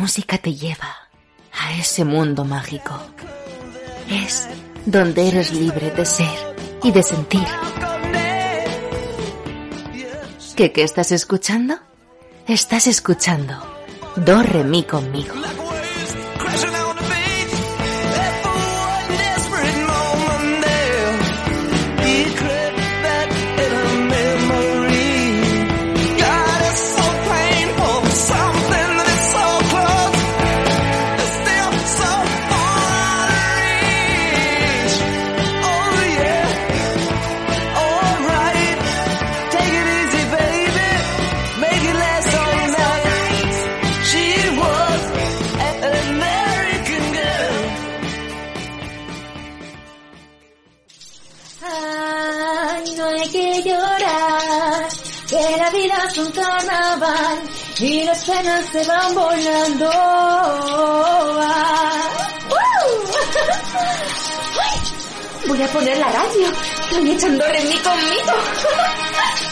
Música te lleva a ese mundo mágico. Es donde eres libre de ser y de sentir. ¿Qué, qué estás escuchando? Estás escuchando Do Re Mi conmigo. Y las penas se van volando. Voy a poner la radio, estoy echando remí conmigo.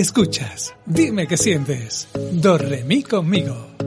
escuchas, dime que sientes. Do re mi conmigo.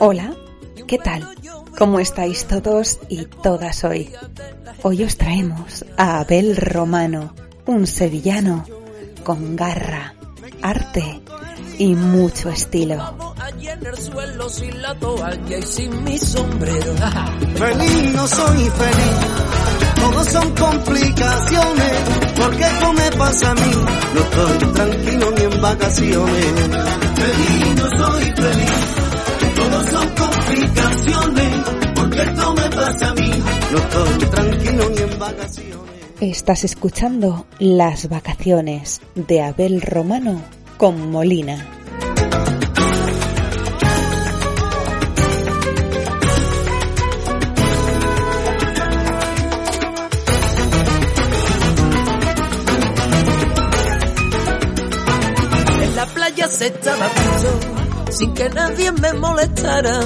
Hola, ¿qué tal? ¿Cómo estáis todos y todas hoy? Hoy os traemos a Abel Romano, un sevillano con garra, arte y mucho estilo. Allí en el suelo sin la toalla y sin mi sombrero. Feliz no soy feliz, todo son complicaciones, porque esto me pasa a mí, no estoy tranquilo ni en vacaciones. Feliz no soy feliz, todo son complicaciones, porque esto me pasa a mí, no estoy tranquilo ni en vacaciones. Estás escuchando Las vacaciones de Abel Romano con Molina. Estaba piso, sin que nadie me molestara.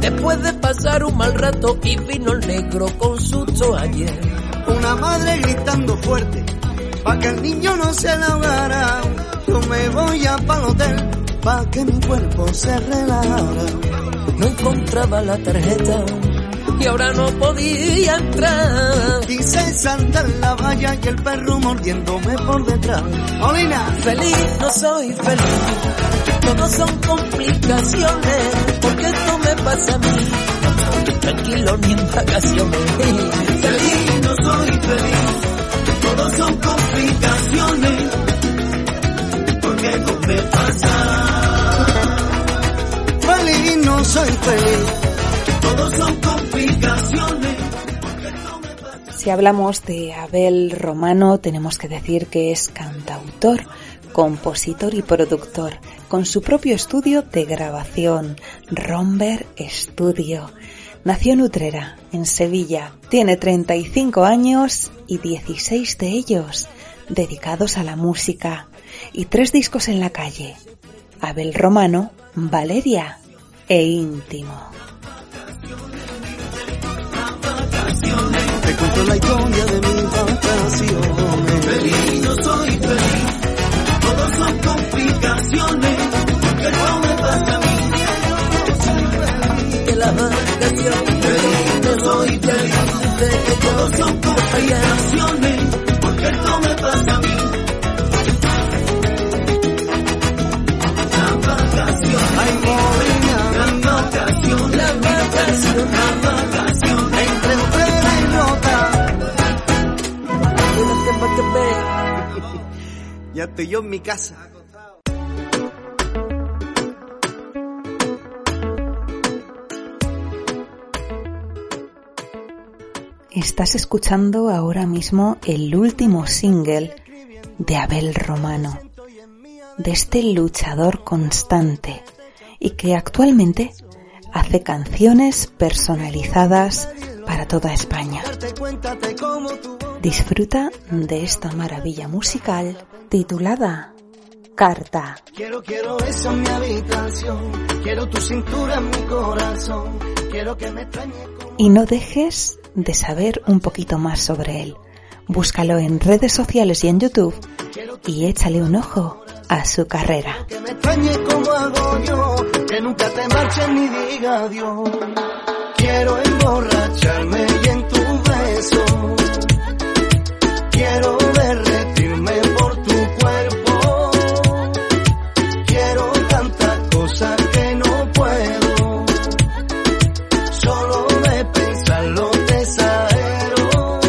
Después de pasar un mal rato y vino el negro con su toalla. Una madre gritando fuerte, pa' que el niño no se ahogara. Yo me voy a pa'l hotel, pa' que mi cuerpo se relajara. No encontraba la tarjeta y ahora no podía entrar. Quise saltar la valla y el perro mordiéndome por detrás. Molina, Feliz no soy feliz, todo son complicaciones, porque esto me pasa a mí. No estoy tranquilo ni en vacaciones. feliz no soy feliz, Hablamos de Abel Romano, tenemos que decir que es cantautor, compositor y productor, con su propio estudio de grabación, Romber Studio. Nació en Utrera, en Sevilla. Tiene 35 años y 16 de ellos dedicados a la música y tres discos en la calle. Abel Romano, Valeria e Íntimo. Te cuento la historia de mis vacaciones. Feliz, yo soy feliz. Todos son complicaciones. Que no me pasa a mí. La vacación. Feliz, yo soy feliz. Que todos son complicaciones. Porque no me pasa a mí. La vacación. Ay, morena, la vacación. La vacación. La vacación. Ya estoy yo en mi casa. Estás escuchando ahora mismo el último single de Abel Romano, de este luchador constante y que actualmente hace canciones personalizadas para toda España. Disfruta de esta maravilla musical titulada Carta. Quiero, quiero eso en mi habitación. Quiero tu cintura en mi corazón. Quiero que me extrañe como Y no dejes de saber un poquito más sobre él. Búscalo en redes sociales y en YouTube y échale un ojo a su carrera. que me extrañe como hago yo. Que nunca te marches ni diga adiós. Quiero emborracharme y en tu beso. Quiero derretirme por tu cuerpo. Quiero tantas cosas que no puedo. Solo de pensarlo te exagero.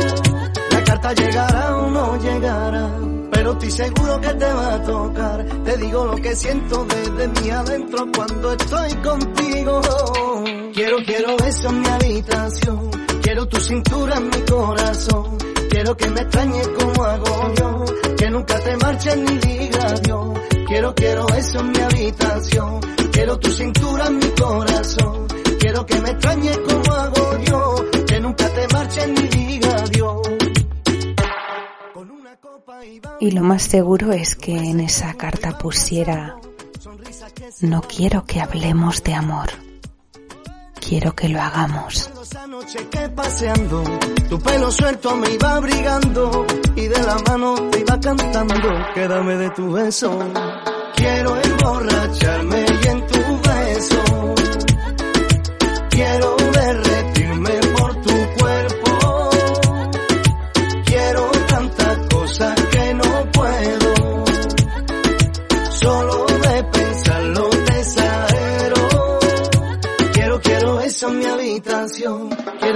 La carta llegará o no llegará, pero estoy seguro que te va a tocar. Te digo lo que siento desde mi adentro cuando estoy contigo. Quiero, quiero eso en mi habitación. Quiero tu cintura en mi corazón. Quiero que me extrañes como hago yo. Que nunca te marches ni diga adiós. Quiero, quiero eso en mi habitación. Quiero tu cintura en mi corazón. Quiero que me extrañes como hago yo. Que nunca te marches ni diga adiós. Con una copa y vamos Y lo más seguro es que en esa carta pusiera No quiero que hablemos de amor. Quiero que lo hagamos. Noche que paseando, tu pelo suelto me iba abrigando y de la mano te iba cantando, quédame de tu beso. Quiero emborracharme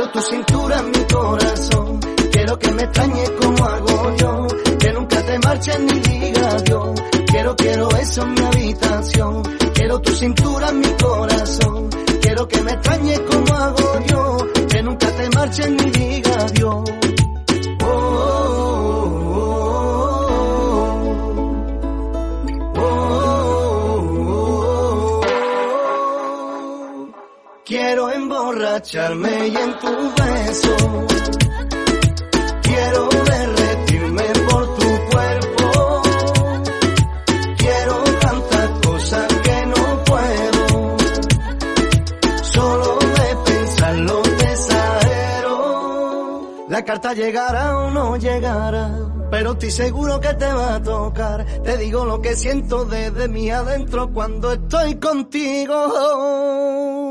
Quiero tu cintura en mi corazón. Quiero que me extrañes como hago yo. Que nunca te marches ni diga adiós. Quiero, quiero eso en mi habitación. Quiero tu cintura en mi corazón. Quiero que me extrañes como hago yo. Que nunca te marches ni diga adiós. Emborracharme y en tu beso. Quiero derretirme por tu cuerpo. Quiero tantas cosas que no puedo. Solo de pensarlo te exagero. La carta llegará o no llegará. Pero estoy seguro que te va a tocar. Te digo lo que siento desde mi adentro cuando estoy contigo.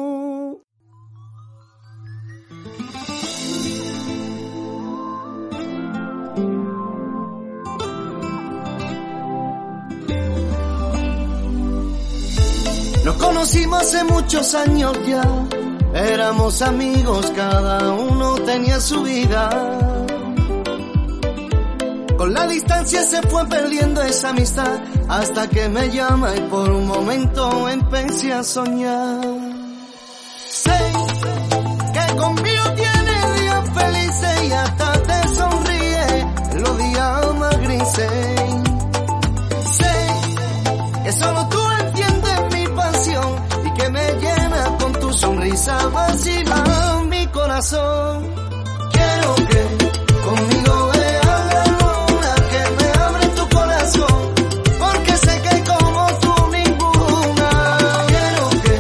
Conocimos hace muchos años ya. Éramos amigos, cada uno tenía su vida. Con la distancia se fue perdiendo esa amistad hasta que me llama y por un momento empecé a soñar. Sé que conmigo tiene Quiero que conmigo veas la luna que me abre tu corazón, porque sé que como tú ninguna. Quiero que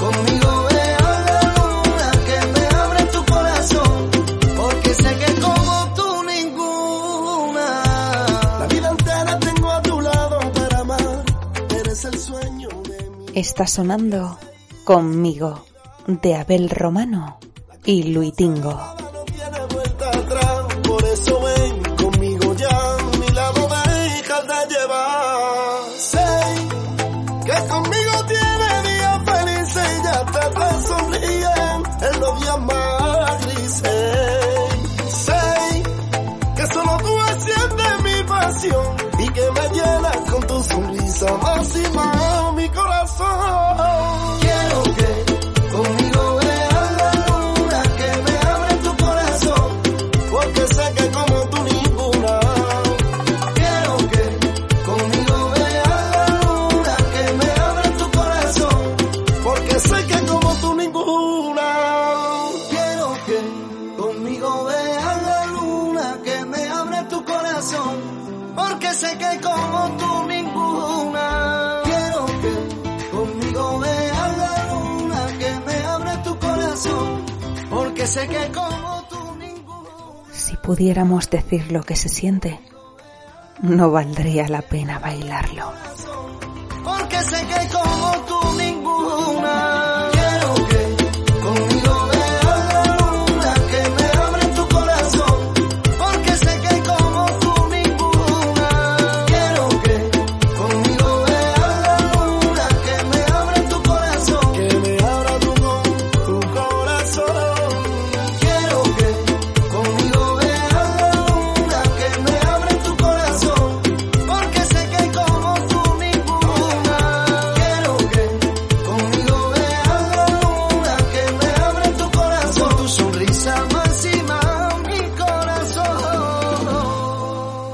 conmigo veas la luna que me abre tu corazón, porque sé que como tú ninguna. La vida entera tengo a tu lado para amar, eres el sueño de mi Está sonando conmigo de Abel Romano y Luitingo. Porque sé que como tú ninguna. Si pudiéramos decir lo que se siente, no valdría la pena bailarlo. porque sé que como tú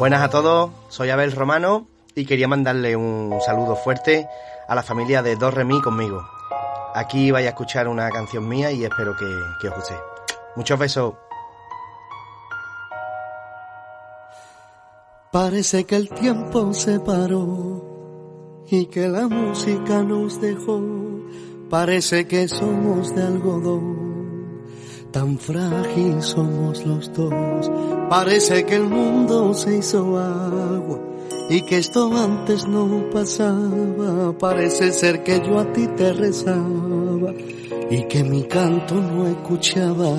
Buenas a todos, soy Abel Romano y quería mandarle un saludo fuerte a la familia de Dos Remí conmigo. Aquí vais a escuchar una canción mía y espero que, que os guste. Muchos besos. Parece que el tiempo se paró y que la música nos dejó. Parece que somos de algodón, tan frágil somos los dos. Parece que el mundo se hizo agua y que esto antes no pasaba. Parece ser que yo a ti te rezaba y que mi canto no escuchaba.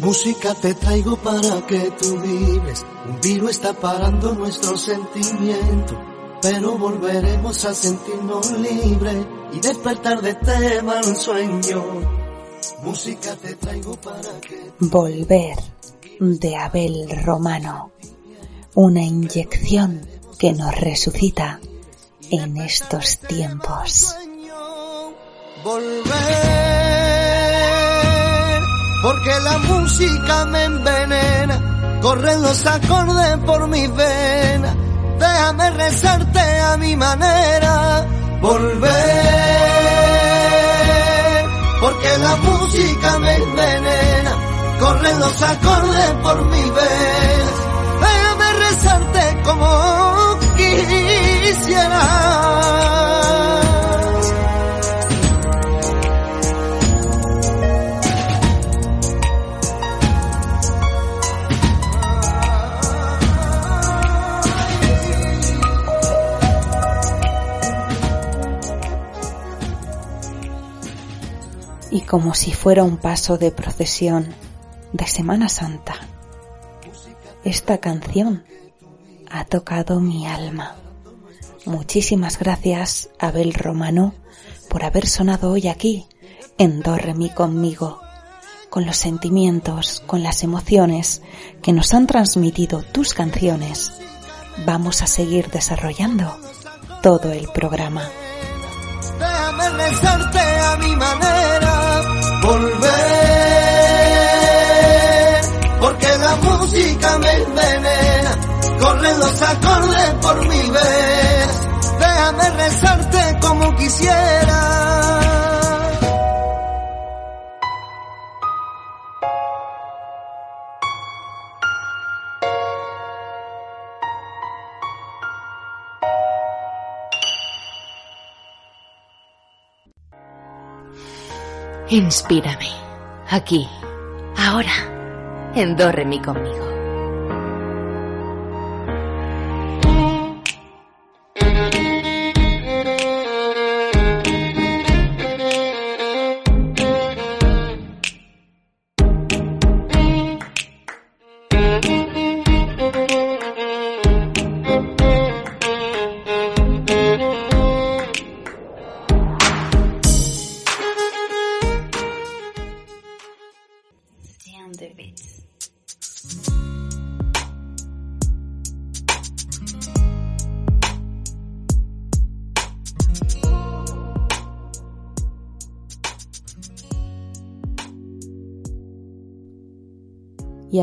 Música te traigo para que tú vibres. Un virus está parando nuestro sentimiento. Pero volveremos a sentirnos libres y despertar de este mal sueño. Música te traigo para que Volver de Abel Romano. Una inyección que nos resucita en estos tiempos. volver. Porque la música me envenena, corren los acordes por mis venas. Déjame rezarte a mi manera, volver. Porque la música me envenena, corren los acordes por mis venas. Déjame rezarte como quisieras. Y como si fuera un paso de procesión de Semana Santa, esta canción ha tocado mi alma. Muchísimas gracias, Abel Romano, por haber sonado hoy aquí, en Do Re Mi conmigo, con los sentimientos, con las emociones que nos han transmitido tus canciones. Vamos a seguir desarrollando todo el programa. Rezarte a mi manera, volver, porque la música me envenena, corren los acordes por mi vez. Déjame rezarte como quisiera. Inspírame. Aquí. Ahora. En mi conmigo.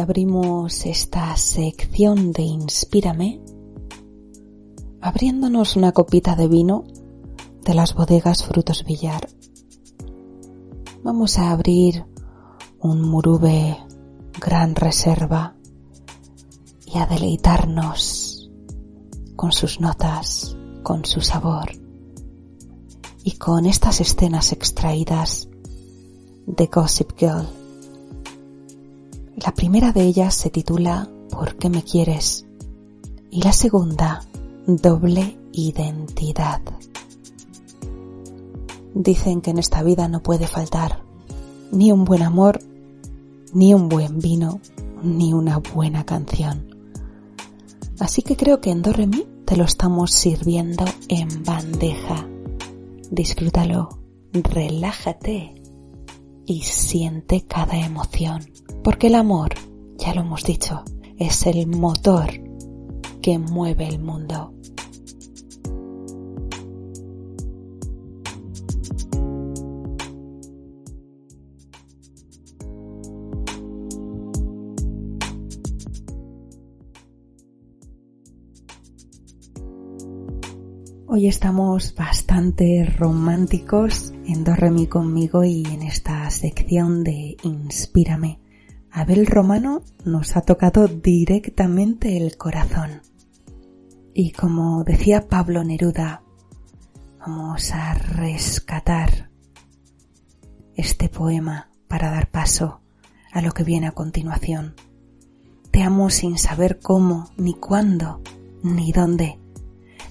Abrimos esta sección de Inspírame abriéndonos una copita de vino de las bodegas Frutos Villar. Vamos a abrir un murube gran reserva y a deleitarnos con sus notas, con su sabor y con estas escenas extraídas de Gossip Girl. La primera de ellas se titula ¿Por qué me quieres? y la segunda Doble identidad. Dicen que en esta vida no puede faltar ni un buen amor, ni un buen vino, ni una buena canción. Así que creo que en Do Re Mi te lo estamos sirviendo en bandeja. Disfrútalo, relájate y siente cada emoción. Porque el amor, ya lo hemos dicho, es el motor que mueve el mundo. Hoy estamos bastante románticos en Do Re Mi conmigo y en esta sección de Inspírame. Abel Romano nos ha tocado directamente el corazón. Y como decía Pablo Neruda, vamos a rescatar este poema para dar paso a lo que viene a continuación. Te amo sin saber cómo, ni cuándo, ni dónde.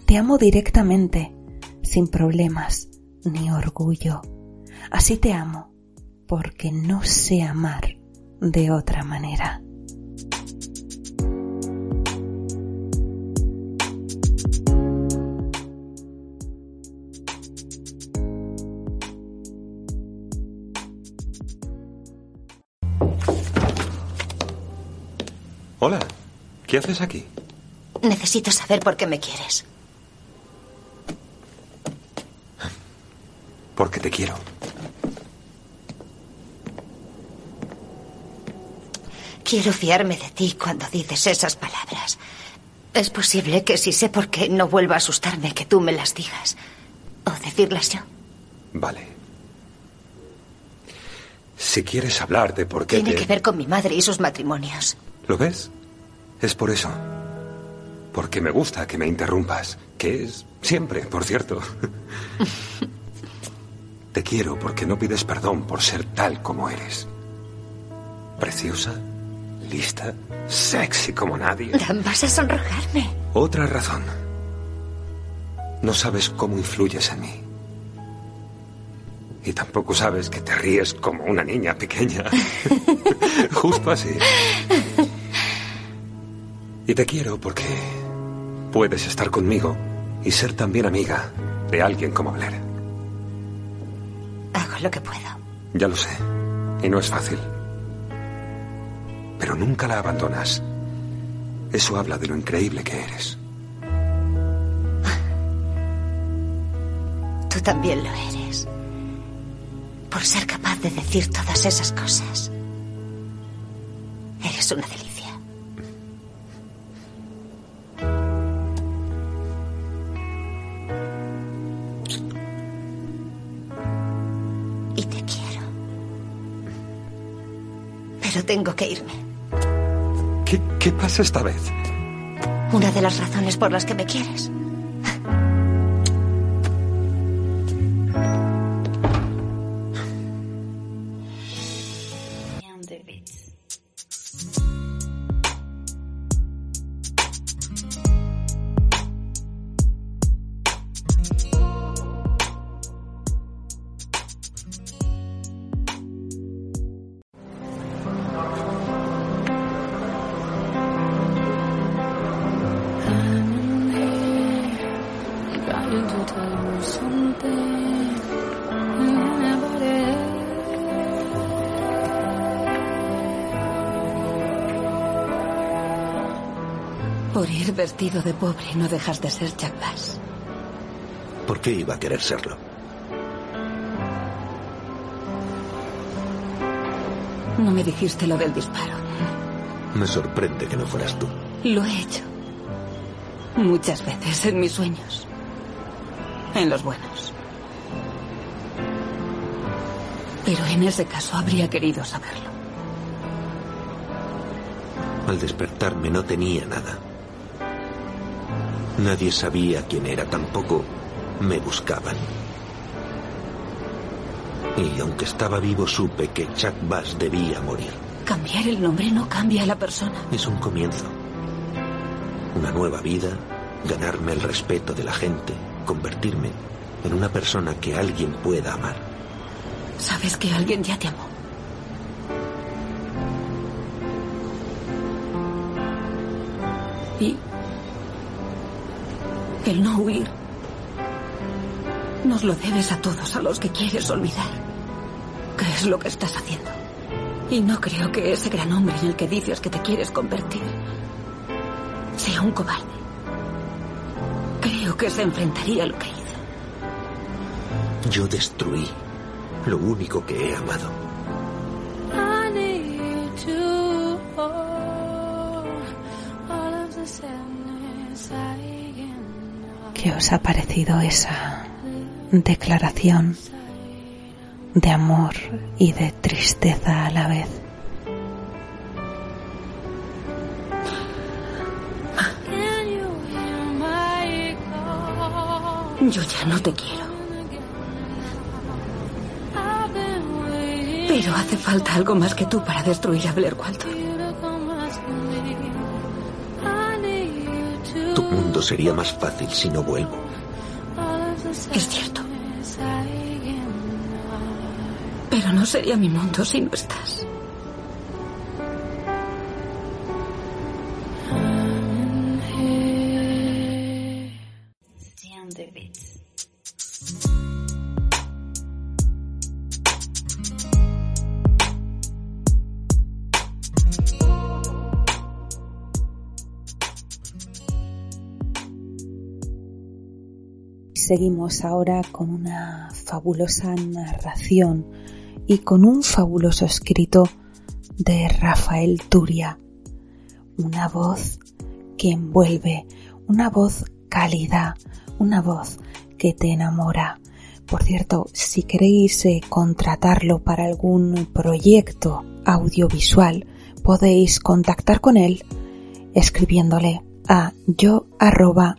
Te amo directamente, sin problemas ni orgullo. Así te amo, porque no sé amar de otra manera. Hola, ¿qué haces aquí? Necesito saber por qué me quieres. Porque te quiero. Quiero fiarme de ti cuando dices esas palabras. Es posible que si sé por qué no vuelva a asustarme que tú me las digas. O decirlas yo. Vale. Si quieres hablar de por qué Tiene te... que ver con mi madre y sus matrimonios. ¿Lo ves? Es por eso. Porque me gusta que me interrumpas. Que es siempre, por cierto. Te quiero porque no pides perdón por ser tal como eres. Preciosa, lista, sexy como nadie. Vas a sonrojarme. Otra razón. No sabes cómo influyes en mí. Y tampoco sabes que te ríes como una niña pequeña. Justo así. Y te quiero porque puedes estar conmigo y ser también amiga de alguien como Blair. Hago lo que puedo. Ya lo sé. Y no es fácil pero nunca la abandonas. Eso habla de lo increíble que eres. Tú también lo eres. Por ser capaz de decir todas esas cosas. Eres una delicia. Y te quiero. Pero tengo que irme. ¿Qué, pasa esta vez? Una de las razones por las que me quieres. Vestido de pobre no dejas de ser Jack Bass. ¿Por qué iba a querer serlo? No me dijiste lo del disparo. Me sorprende que no fueras tú. Lo he hecho. Muchas veces en mis sueños. En los buenos. Pero en ese caso habría querido saberlo. Al despertarme no tenía nada. Nadie sabía quién era, tampoco me buscaban. Y aunque estaba vivo supe que Chuck Bass debía morir. Cambiar el nombre no cambia a la persona. Es un comienzo. Una nueva vida, ganarme el respeto de la gente, convertirme en una persona que alguien pueda amar. Sabes que alguien ya te amó. Y el no huir nos lo debes a todos a los que quieres olvidar. ¿Qué es lo que estás haciendo? Y no creo que ese gran hombre en el que dices que te quieres convertir sea un cobarde. Creo que se enfrentaría a lo que hizo. Yo destruí lo único que he amado. ¿Qué os ha parecido esa declaración de amor y de tristeza a la vez? Yo ya no te quiero. Pero hace falta algo más que tú para destruir a Blair Walton. Sería más fácil si no vuelvo. Es cierto. Pero no sería mi mundo si no estás. Seguimos ahora con una fabulosa narración y con un fabuloso escrito de Rafael Turia. Una voz que envuelve, una voz cálida, una voz que te enamora. Por cierto, si queréis eh, contratarlo para algún proyecto audiovisual, podéis contactar con él escribiéndole a yo arroba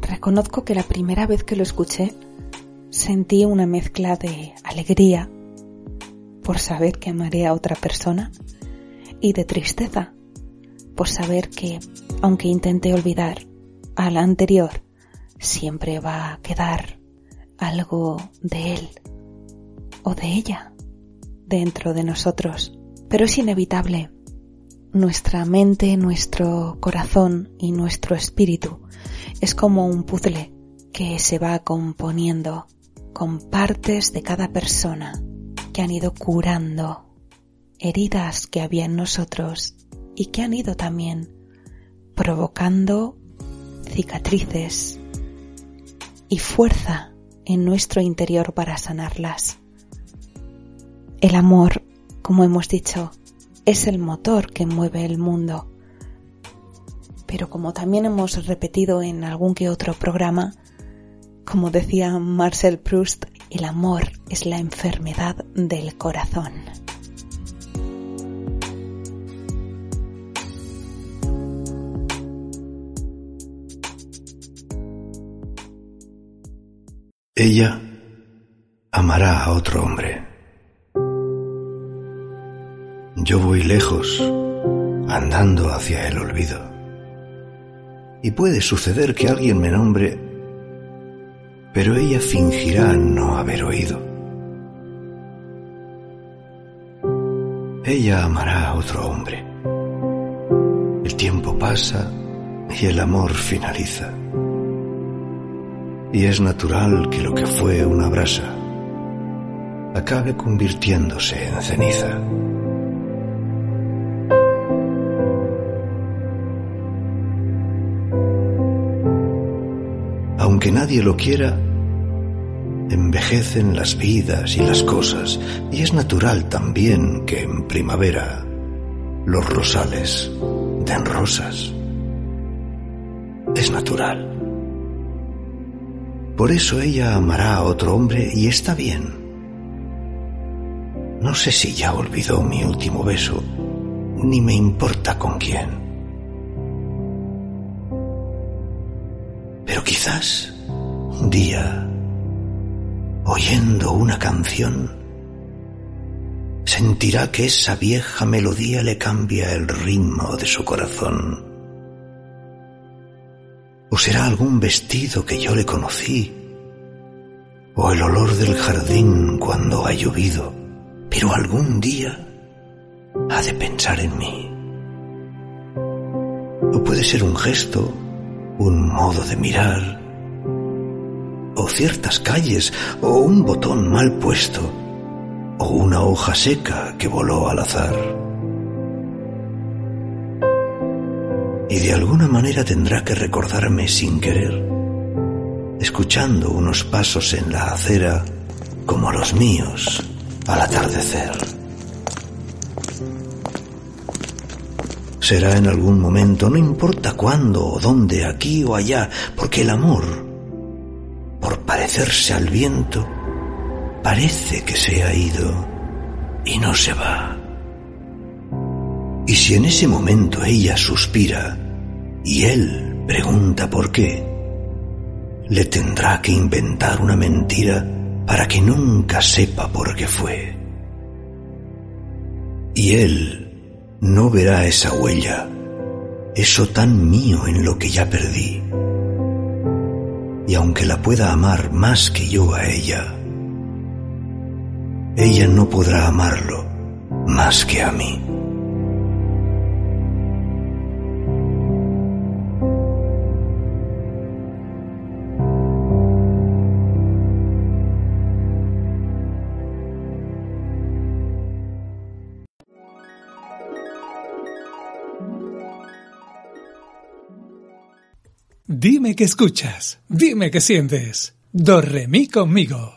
Reconozco que la primera vez que lo escuché sentí una mezcla de alegría por saber que amaré a otra persona y de tristeza por saber que, aunque intente olvidar a la anterior, siempre va a quedar algo de él o de ella dentro de nosotros. Pero es inevitable. Nuestra mente, nuestro corazón y nuestro espíritu es como un puzzle que se va componiendo con partes de cada persona que han ido curando heridas que había en nosotros y que han ido también provocando cicatrices y fuerza en nuestro interior para sanarlas. El amor, como hemos dicho, es el motor que mueve el mundo. pero como también hemos repetido en algún que otro programa, como decía Marcel Proust, el amor es la enfermedad del corazón. Ella amará a otro hombre. Yo voy lejos, andando hacia el olvido. Y puede suceder que alguien me nombre, pero ella fingirá no haber oído. Ella amará a otro hombre. El tiempo pasa y el amor finaliza. Y es natural que lo que fue una brasa acabe convirtiéndose en ceniza. Aunque nadie lo quiera, envejecen las vidas y las cosas, y es natural también que en primavera los rosales den rosas. Es natural. Por eso ella amará a otro hombre y está bien. No sé si ya olvidó mi último beso, ni me importa con quién. Pero quizás un día, oyendo una canción, sentirá que esa vieja melodía le cambia el ritmo de su corazón. O será algún vestido que yo le conocí, o el olor del jardín cuando ha llovido, pero algún día ha de pensar en mí. O puede ser un gesto, un modo de mirar, o ciertas calles, o un botón mal puesto, o una hoja seca que voló al azar. Y de alguna manera tendrá que recordarme sin querer, escuchando unos pasos en la acera como los míos al atardecer. Será en algún momento, no importa cuándo o dónde, aquí o allá, porque el amor, por parecerse al viento, parece que se ha ido y no se va. Y si en ese momento ella suspira y él pregunta por qué, le tendrá que inventar una mentira para que nunca sepa por qué fue. Y él no verá esa huella, eso tan mío en lo que ya perdí. Y aunque la pueda amar más que yo a ella, ella no podrá amarlo más que a mí. Dime que escuchas, dime que sientes. Do re mi conmigo.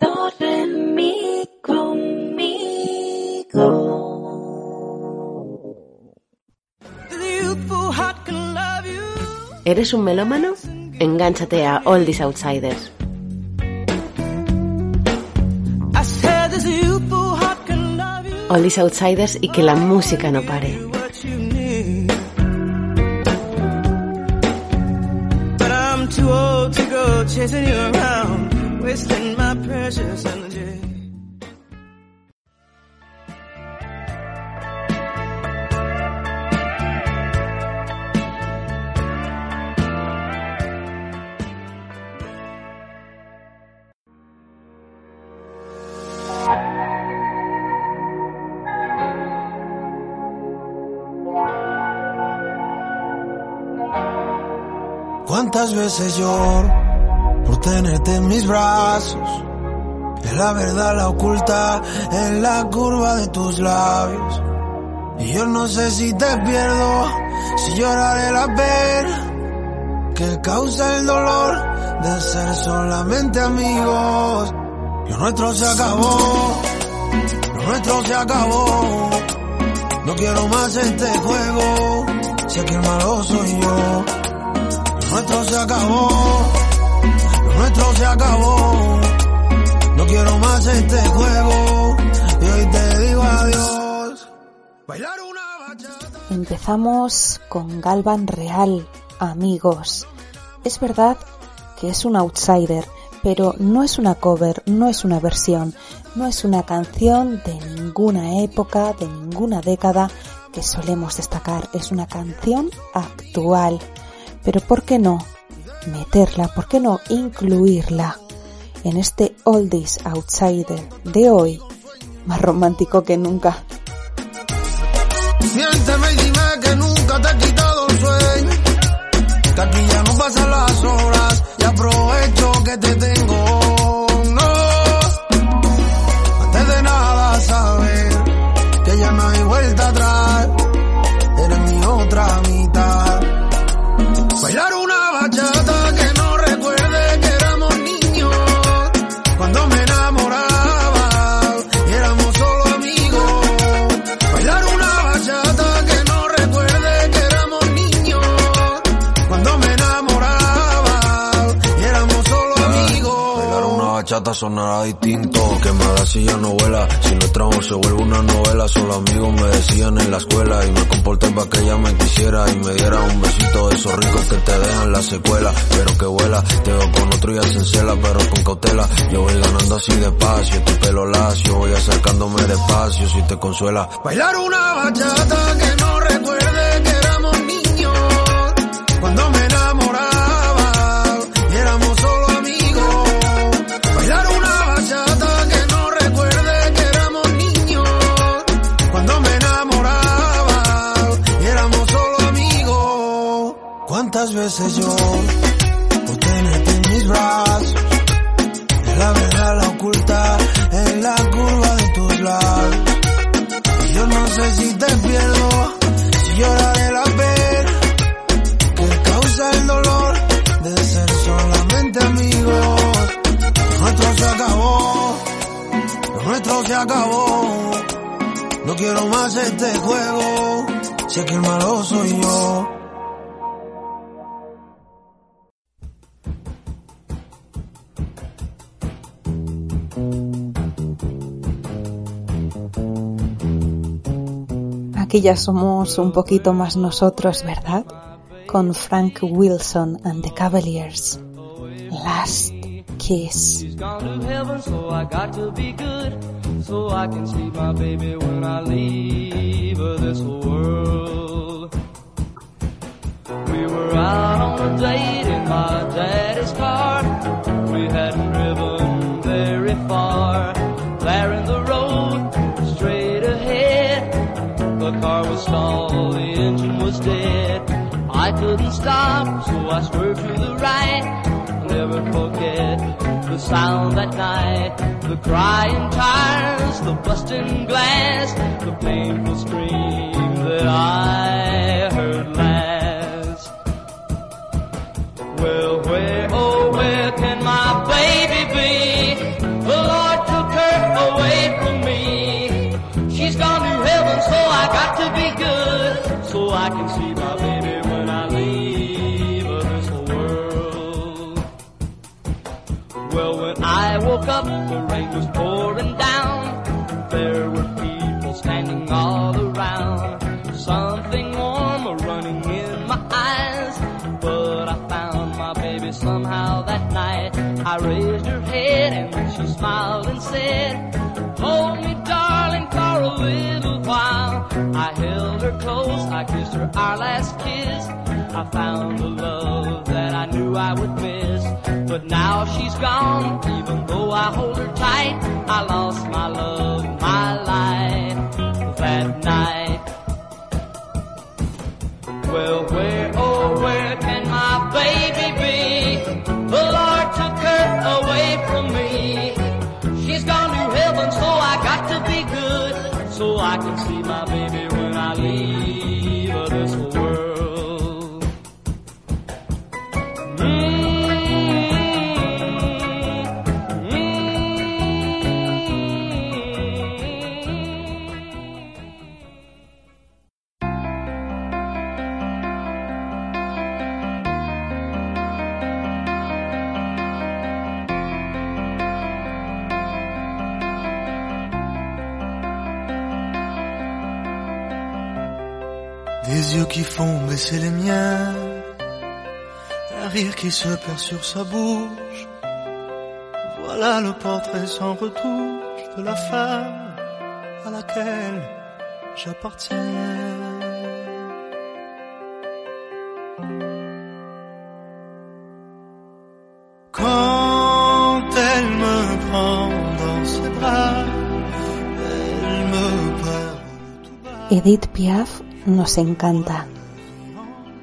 Do, re, mi, conmigo. ¿Eres un melómano? Engánchate a All These Outsiders. All These Outsiders y que la música no pare. Too old to go chasing you around, wasting my precious energy. Cuántas veces lloro por tenerte en mis brazos. Es la verdad la oculta en la curva de tus labios. Y yo no sé si te pierdo, si lloraré la pena que causa el dolor de ser solamente amigos. Lo nuestro se acabó, lo nuestro se acabó. No quiero más este juego. sé que el malo soy yo. Nuestro se acabó, lo nuestro se acabó. No quiero más este juego y hoy te digo adiós. Bailar una bachata. Empezamos con Galvan Real, amigos. Es verdad que es un outsider, pero no es una cover, no es una versión, no es una canción de ninguna época, de ninguna década que solemos destacar. Es una canción actual. Pero ¿por qué no meterla? ¿Por qué no incluirla en este Oldies Outsider de hoy? Más romántico que nunca. Miénteme y dime que nunca te he quitado el sueño. Que aquí ya no pasan las horas y aprovecho que te tengo. Sonará distinto Que me si ya no vuela. Si nuestra amor se vuelve una novela. Solo amigos me decían en la escuela Y me comporté para que ella me quisiera Y me diera un besito de esos ricos que te dejan la secuela. Pero que vuela, te veo con otro y hacen cela Pero con cautela, yo voy ganando así despacio Tu pelo lacio, voy acercándome despacio Si te consuela. Bailar una bachata que no recuerde veces yo por tenerte en mis brazos? La verdad la oculta en la curva de tus labios. Yo no sé si te pierdo, si lloraré la pena que causa el dolor de ser solamente amigos. Lo nuestro se acabó, lo nuestro se acabó. No quiero más este juego, sé que el malo soy yo. Aquí ya somos un poquito más nosotros, ¿verdad? Con Frank Wilson and the Cavaliers. Last Kiss. We were out on a date in my daddy's car. The car the engine was dead. I couldn't stop, so I swerved to the right. I'll Never forget the sound that night, the crying tires, the busting glass, the painful scream that I heard last. Well, where, oh, where can my baby up, the rain was pouring down. There were people standing all around. Something warm running in my eyes. But I found my baby somehow that night. I raised her head and she smiled and said, Hold me, darling, for a little while. I held her close, I kissed her our last kiss. I found the love that I knew I would miss. But now she's gone, even though I hold her tight. I lost my love, my life that night. Well, where, oh, where can my baby be? The Lord took her away from me. She's gone to heaven, so I got to be good. So I can see my baby qui se perd sur sa bouche. Voilà le portrait sans retouche de la femme à laquelle j'appartiens. Quand elle me prend dans ses bras, elle me parle. Edith Piaf nos encanta,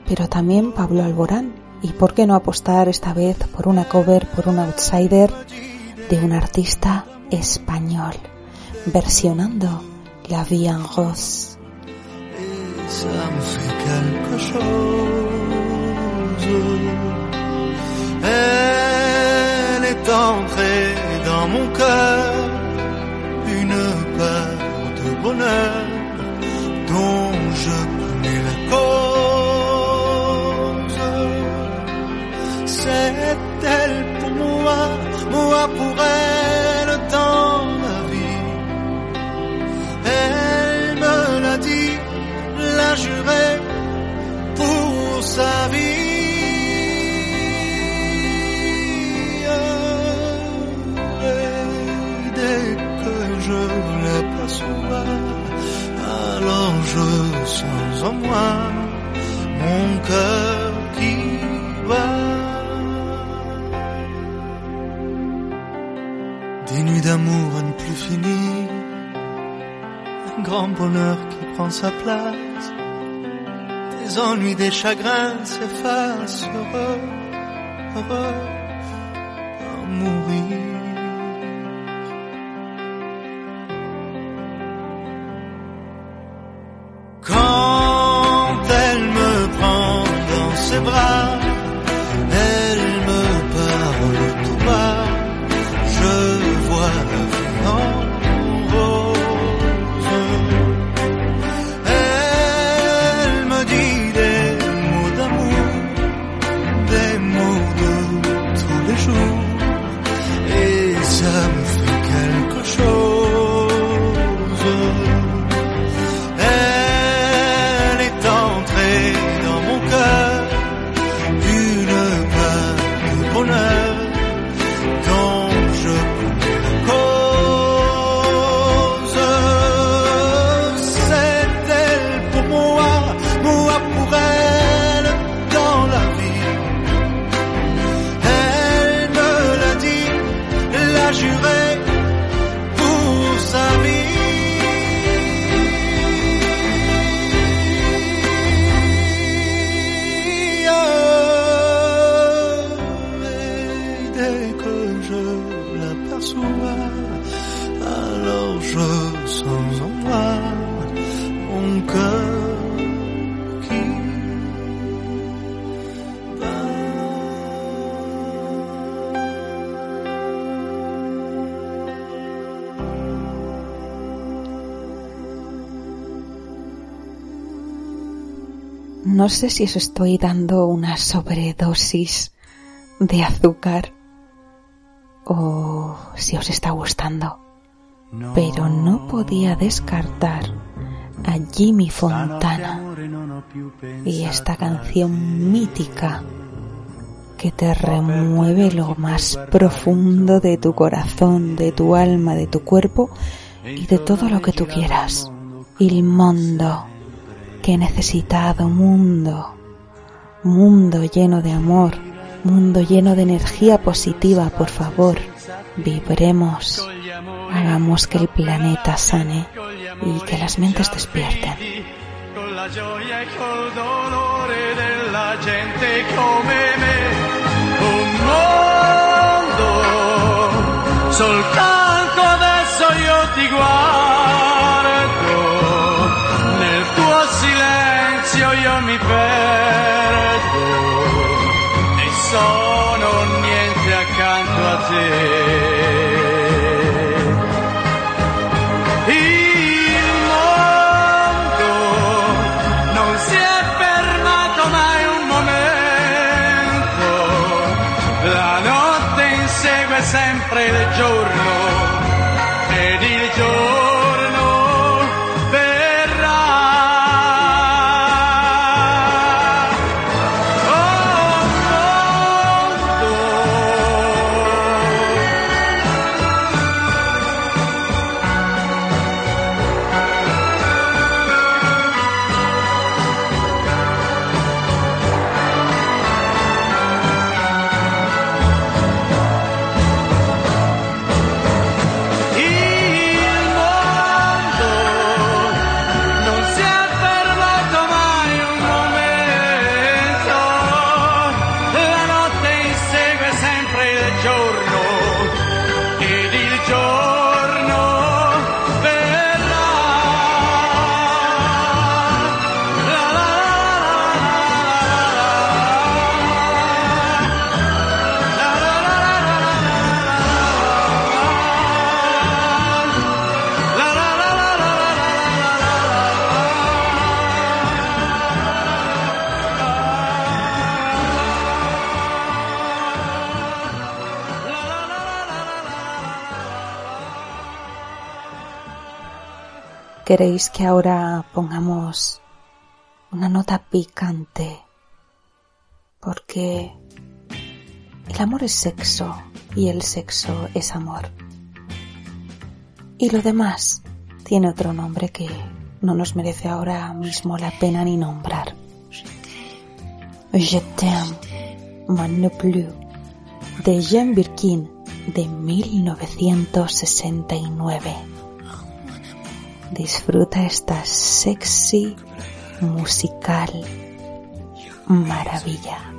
pero también Pablo Alborán. ¿Y por qué no apostar esta vez por una cover, por un outsider de un artista español, versionando La Vie en Rose? Bonheur qui prend sa place. Des ennuis, des chagrins s'effacent, heureux, heureux, à mourir. No sé si os estoy dando una sobredosis de azúcar o si os está gustando, pero no podía descartar a Jimmy Fontana y esta canción mítica que te remueve lo más profundo de tu corazón, de tu alma, de tu cuerpo y de todo lo que tú quieras. Il mondo, que necesitado mundo, mundo lleno de amor, mundo lleno de energía positiva, por favor, vibremos, hagamos que el planeta sane y que las mentes despierten. soltanto adesso io ti guardo, sono niente accanto a te. Il mondo non si è fermato mai un momento, la notte insegue sempre il giorno ¿Queréis que ahora pongamos una nota picante? Porque el amor es sexo y el sexo es amor. Y lo demás tiene otro nombre que no nos merece ahora mismo la pena ni nombrar. Je t'aime, man plus, de Jean Birkin, de 1969. Disfruta esta sexy musical maravilla.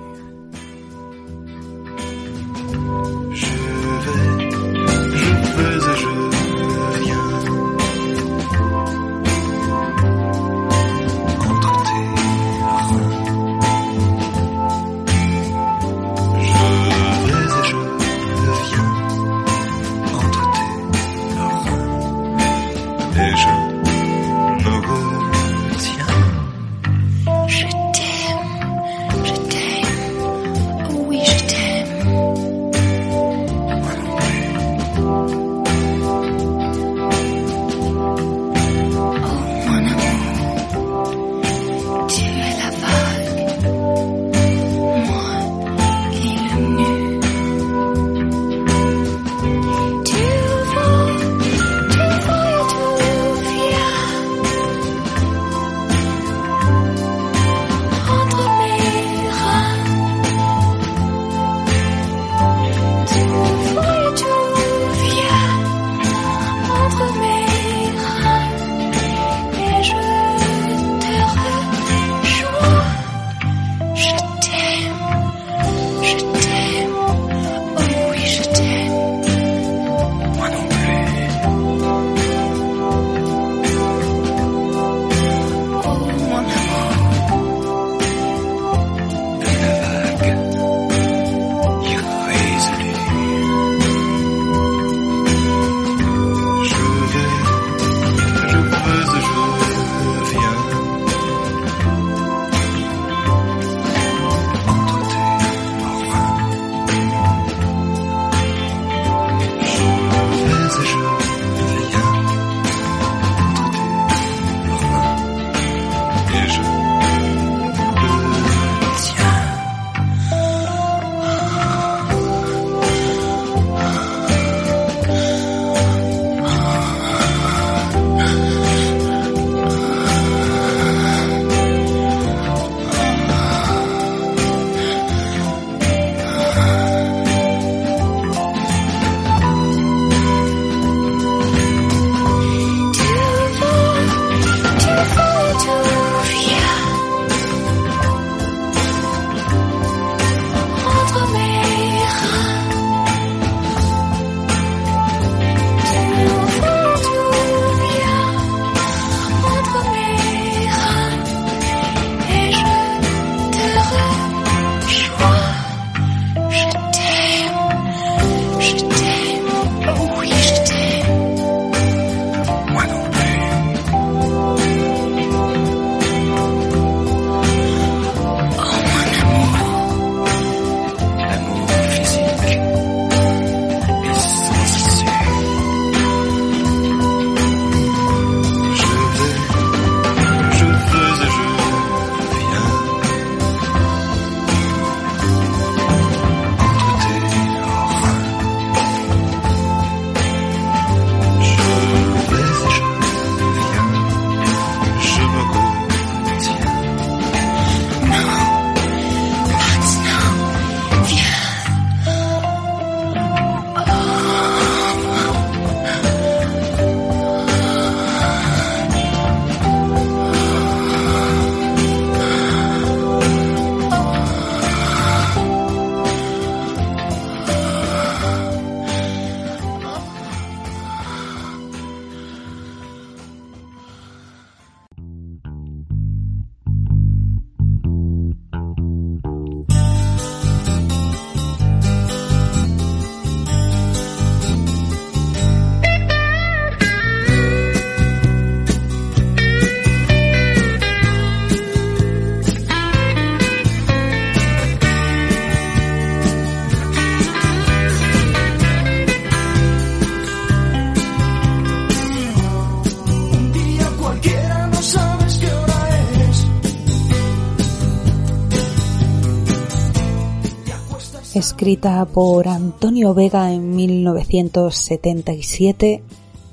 Escrita por Antonio Vega en 1977,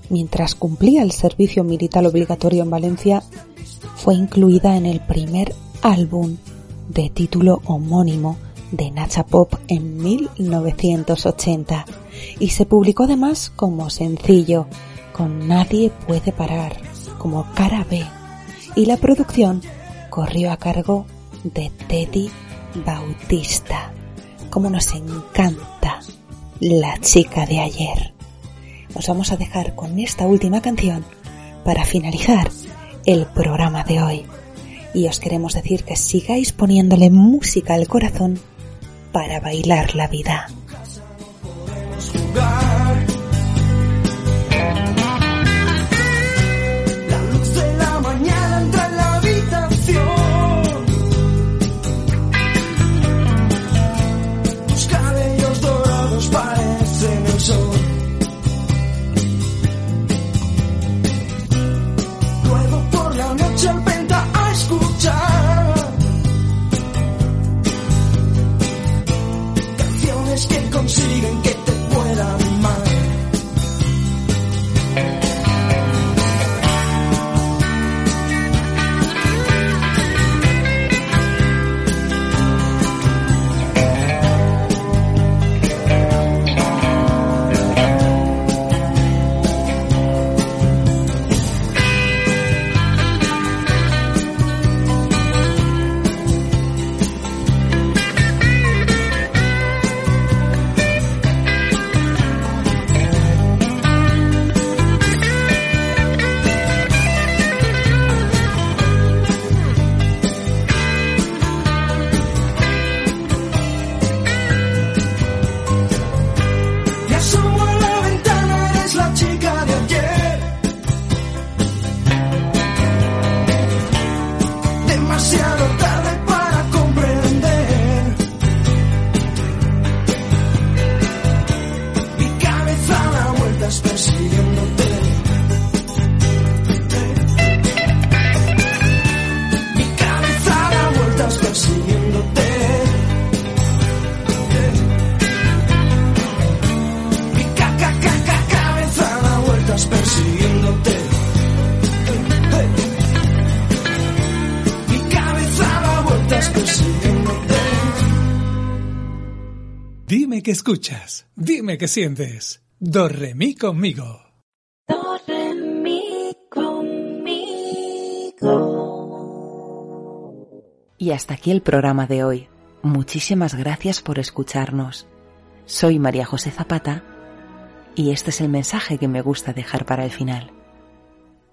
mientras cumplía el servicio militar obligatorio en Valencia, fue incluida en el primer álbum de título homónimo de Nacha Pop en 1980 y se publicó además como sencillo con Nadie puede parar, como cara B, y la producción corrió a cargo de Teddy Bautista. Como nos encanta la chica de ayer. Os vamos a dejar con esta última canción para finalizar el programa de hoy. Y os queremos decir que sigáis poniéndole música al corazón para bailar la vida. Dime que escuchas, dime que sientes. Do re mi conmigo. Y hasta aquí el programa de hoy. Muchísimas gracias por escucharnos. Soy María José Zapata y este es el mensaje que me gusta dejar para el final.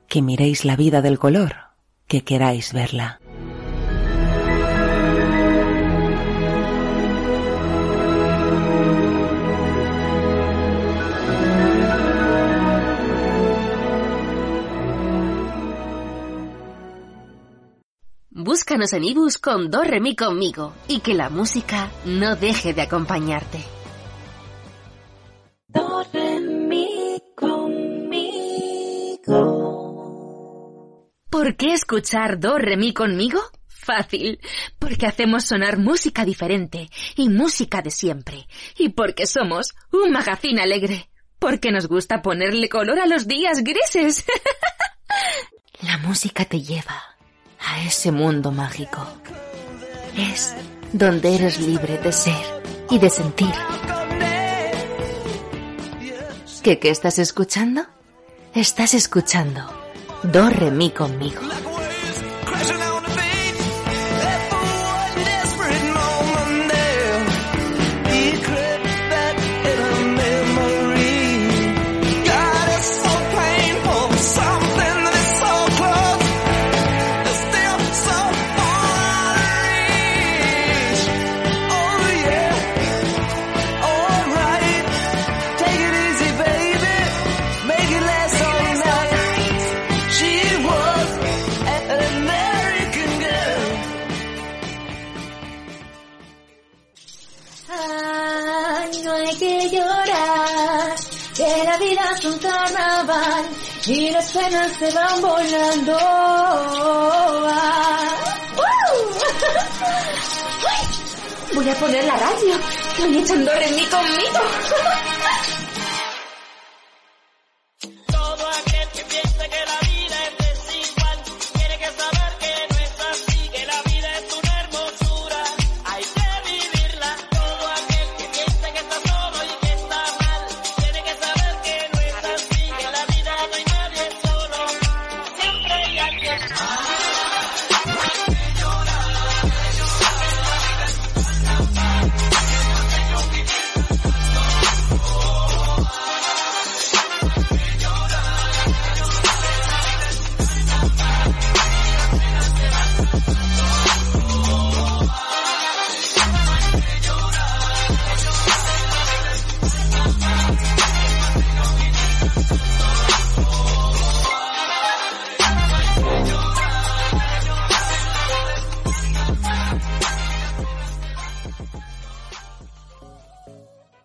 Que miréis la vida del color que queráis verla. Búscanos en ibus con Do Re Mi conmigo y que la música no deje de acompañarte. ¿Por qué escuchar Do Re Mi conmigo? Fácil, porque hacemos sonar música diferente y música de siempre, y porque somos un magazine alegre, porque nos gusta ponerle color a los días grises. La música te lleva a ese mundo mágico. Es donde eres libre de ser y de sentir. ¿Qué, qué estás escuchando? Estás escuchando Do Re Mi conmigo. Penas se van volando. Ah, Voy a poner la radio, Me echan do, re, mi conmigo.